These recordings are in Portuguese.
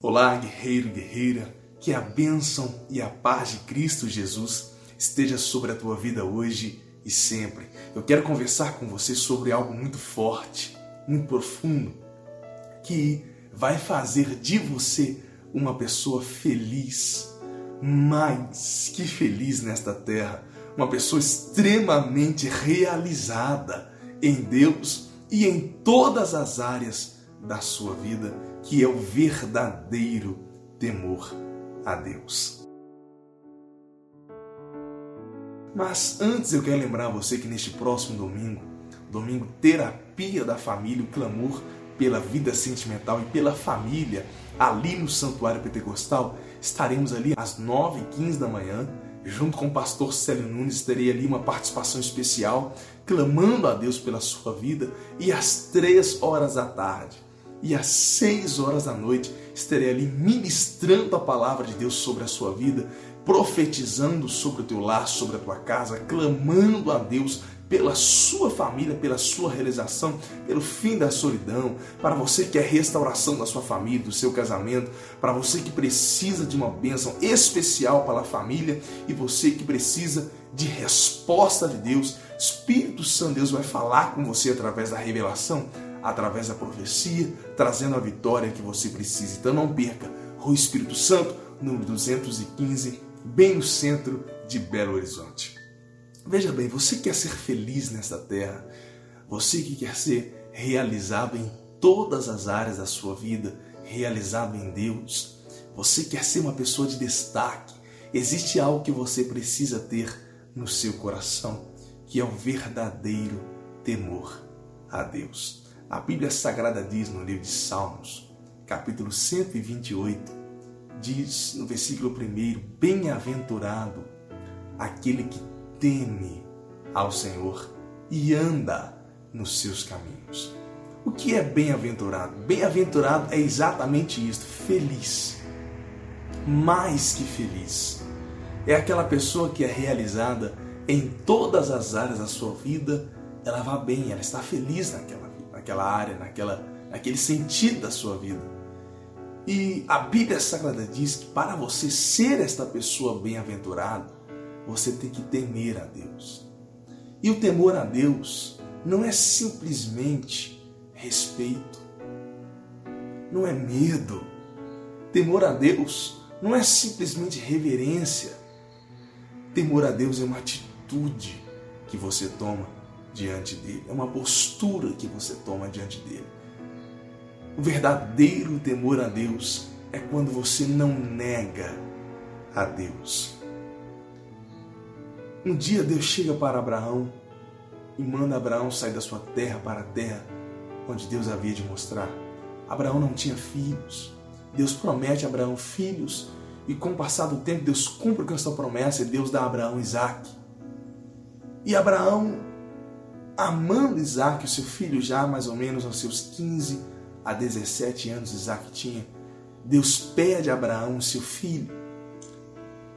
Olá, guerreiro e guerreira, que a bênção e a paz de Cristo Jesus esteja sobre a tua vida hoje e sempre. Eu quero conversar com você sobre algo muito forte, muito profundo, que vai fazer de você uma pessoa feliz, mais que feliz nesta terra, uma pessoa extremamente realizada em Deus e em todas as áreas da sua vida, que é o verdadeiro temor a Deus. Mas antes eu quero lembrar você que neste próximo domingo, domingo terapia da família, o clamor pela vida sentimental e pela família, ali no Santuário Pentecostal, estaremos ali às 9h15 da manhã, junto com o pastor Célio Nunes, terei ali uma participação especial, clamando a Deus pela sua vida, e às 3 horas da tarde, e às seis horas da noite estarei ali ministrando a palavra de Deus sobre a sua vida, profetizando sobre o teu lar, sobre a tua casa, clamando a Deus pela sua família, pela sua realização, pelo fim da solidão, para você que é restauração da sua família, do seu casamento, para você que precisa de uma bênção especial para a família e você que precisa de resposta de Deus. Espírito Santo Deus vai falar com você através da revelação através da profecia, trazendo a vitória que você precisa. Então não perca, Rua Espírito Santo, número 215, bem no centro de Belo Horizonte. Veja bem, você quer ser feliz nesta terra, você que quer ser realizado em todas as áreas da sua vida, realizado em Deus, você quer ser uma pessoa de destaque, existe algo que você precisa ter no seu coração, que é o verdadeiro temor a Deus. A Bíblia Sagrada diz no livro de Salmos, capítulo 128, diz no versículo 1: Bem-aventurado aquele que teme ao Senhor e anda nos seus caminhos. O que é bem-aventurado? Bem-aventurado é exatamente isto: feliz. Mais que feliz. É aquela pessoa que é realizada em todas as áreas da sua vida, ela vai bem, ela está feliz naquela naquela área, naquela, naquele sentido da sua vida. E a Bíblia Sagrada diz que para você ser esta pessoa bem-aventurada, você tem que temer a Deus. E o temor a Deus não é simplesmente respeito, não é medo. Temor a Deus não é simplesmente reverência. Temor a Deus é uma atitude que você toma diante dele, é uma postura que você toma diante dele. O verdadeiro temor a Deus é quando você não nega a Deus. Um dia Deus chega para Abraão e manda Abraão sair da sua terra para a terra onde Deus havia de mostrar. Abraão não tinha filhos. Deus promete a Abraão filhos e com o passar do tempo Deus cumpre com essa promessa e Deus dá a Abraão Isaac. E Abraão amando Isaac, o seu filho, já mais ou menos aos seus 15 a 17 anos, Isaac tinha. Deus pede a Abraão, seu filho.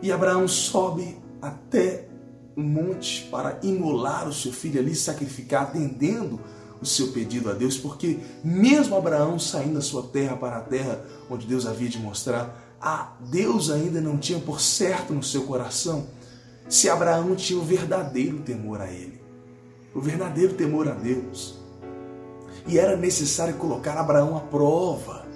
E Abraão sobe até o monte para imolar o seu filho ali, sacrificar, atendendo o seu pedido a Deus, porque mesmo Abraão saindo da sua terra para a terra onde Deus havia de mostrar, a Deus ainda não tinha por certo no seu coração se Abraão tinha o verdadeiro temor a ele o verdadeiro temor a Deus. E era necessário colocar Abraão à prova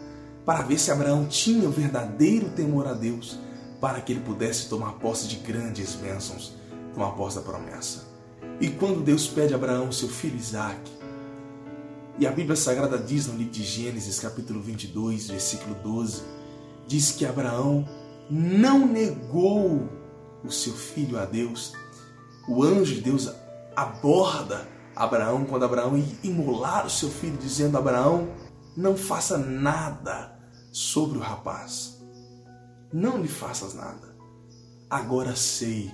para ver se Abraão tinha o verdadeiro temor a Deus, para que ele pudesse tomar posse de grandes bênçãos, tomar posse da promessa. E quando Deus pede a Abraão seu filho Isaac, e a Bíblia Sagrada diz no livro de Gênesis, capítulo 22, versículo 12, diz que Abraão não negou o seu filho a Deus. O anjo de Deus aborda Abraão quando Abraão ia imolar o seu filho, dizendo: Abraão, não faça nada sobre o rapaz. Não lhe faças nada. Agora sei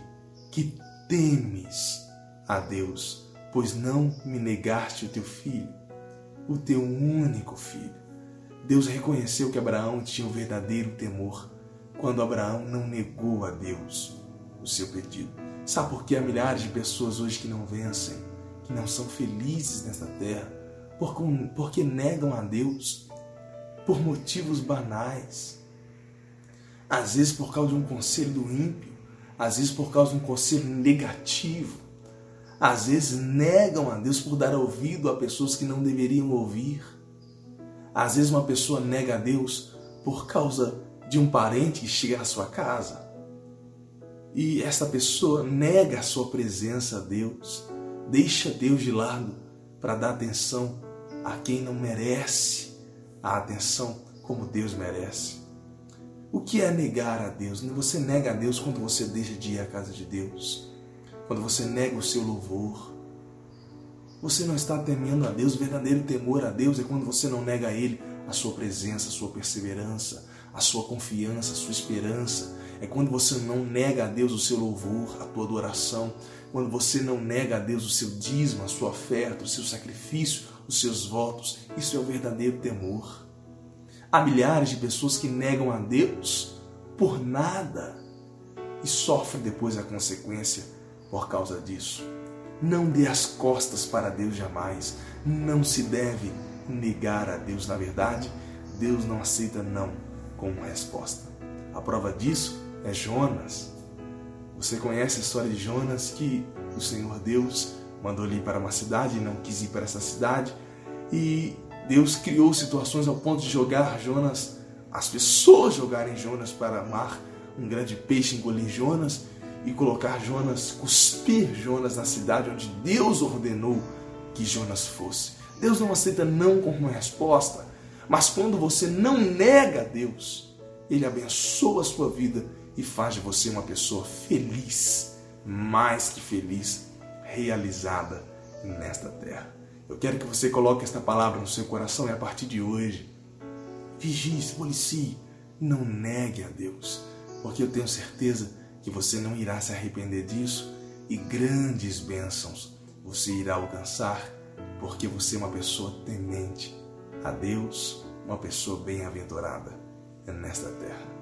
que temes a Deus, pois não me negaste o teu filho, o teu único filho. Deus reconheceu que Abraão tinha o um verdadeiro temor quando Abraão não negou a Deus o seu pedido. Sabe por que há milhares de pessoas hoje que não vencem, que não são felizes nesta terra? Porque negam a Deus. por motivos banais. Às vezes por causa de um conselho do ímpio, às vezes por causa de um conselho negativo. Às vezes negam a Deus por dar ouvido a pessoas que não deveriam ouvir. Às vezes uma pessoa nega a Deus por causa de um parente que chega na sua casa. E essa pessoa nega a sua presença a Deus, deixa Deus de lado para dar atenção a quem não merece a atenção como Deus merece. O que é negar a Deus? Você nega a Deus quando você deixa de ir à casa de Deus, quando você nega o seu louvor. Você não está temendo a Deus, o verdadeiro temor a Deus é quando você não nega a Ele a sua presença, a sua perseverança, a sua confiança, a sua esperança. É quando você não nega a Deus o seu louvor, a tua adoração, quando você não nega a Deus o seu dízimo, a sua oferta, o seu sacrifício, os seus votos. Isso é o verdadeiro temor. Há milhares de pessoas que negam a Deus por nada e sofrem depois a consequência por causa disso. Não dê as costas para Deus jamais. Não se deve negar a Deus. Na verdade, Deus não aceita não como resposta. A prova disso é Jonas. Você conhece a história de Jonas que o Senhor Deus mandou ele ir para uma cidade e não quis ir para essa cidade. E Deus criou situações ao ponto de jogar Jonas, as pessoas jogarem Jonas para o mar, um grande peixe engolir Jonas e colocar Jonas, cuspir Jonas na cidade onde Deus ordenou que Jonas fosse. Deus não aceita não como resposta, mas quando você não nega a Deus, Ele abençoa a sua vida e faz de você uma pessoa feliz, mais que feliz, realizada nesta terra. Eu quero que você coloque esta palavra no seu coração e a partir de hoje, vigie, se policie, não negue a Deus, porque eu tenho certeza que você não irá se arrepender disso e grandes bênçãos você irá alcançar, porque você é uma pessoa temente a Deus, uma pessoa bem-aventurada nesta terra.